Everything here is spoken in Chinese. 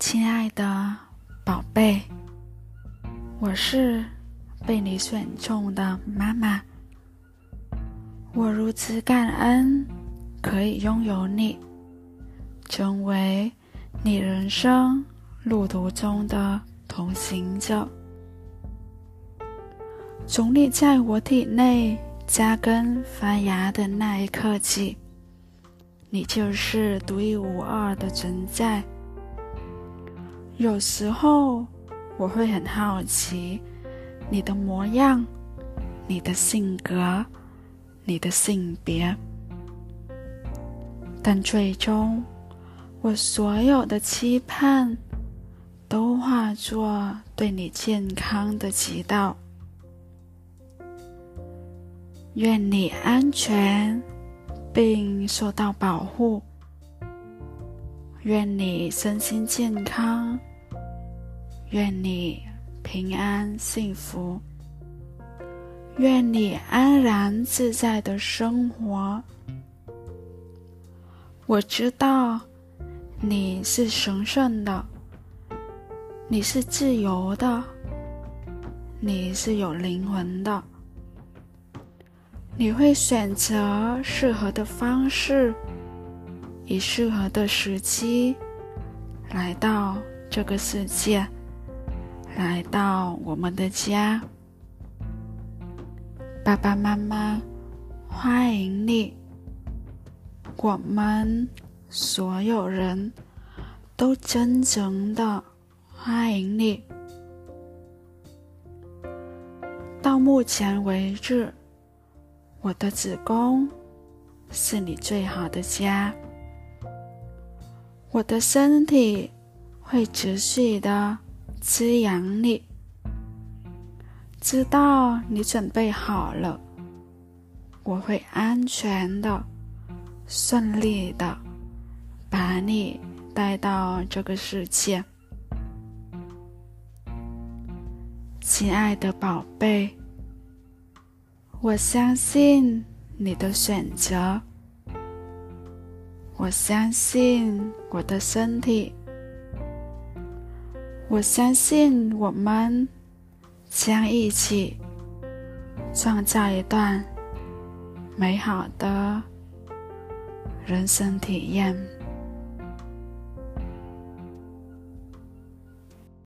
亲爱的宝贝，我是被你选中的妈妈。我如此感恩可以拥有你，成为你人生路途中的同行者。从你在我体内扎根发芽的那一刻起，你就是独一无二的存在。有时候我会很好奇你的模样、你的性格、你的性别，但最终我所有的期盼都化作对你健康的祈祷。愿你安全并受到保护，愿你身心健康。愿你平安幸福，愿你安然自在的生活。我知道你是神圣的，你是自由的，你是有灵魂的。你会选择适合的方式，以适合的时机来到这个世界。来到我们的家，爸爸妈妈欢迎你。我们所有人都真诚的欢迎你。到目前为止，我的子宫是你最好的家。我的身体会持续的。滋养你，知道你准备好了，我会安全的、顺利的把你带到这个世界。亲爱的宝贝，我相信你的选择，我相信我的身体。我相信我们将一起创造一段美好的人生体验。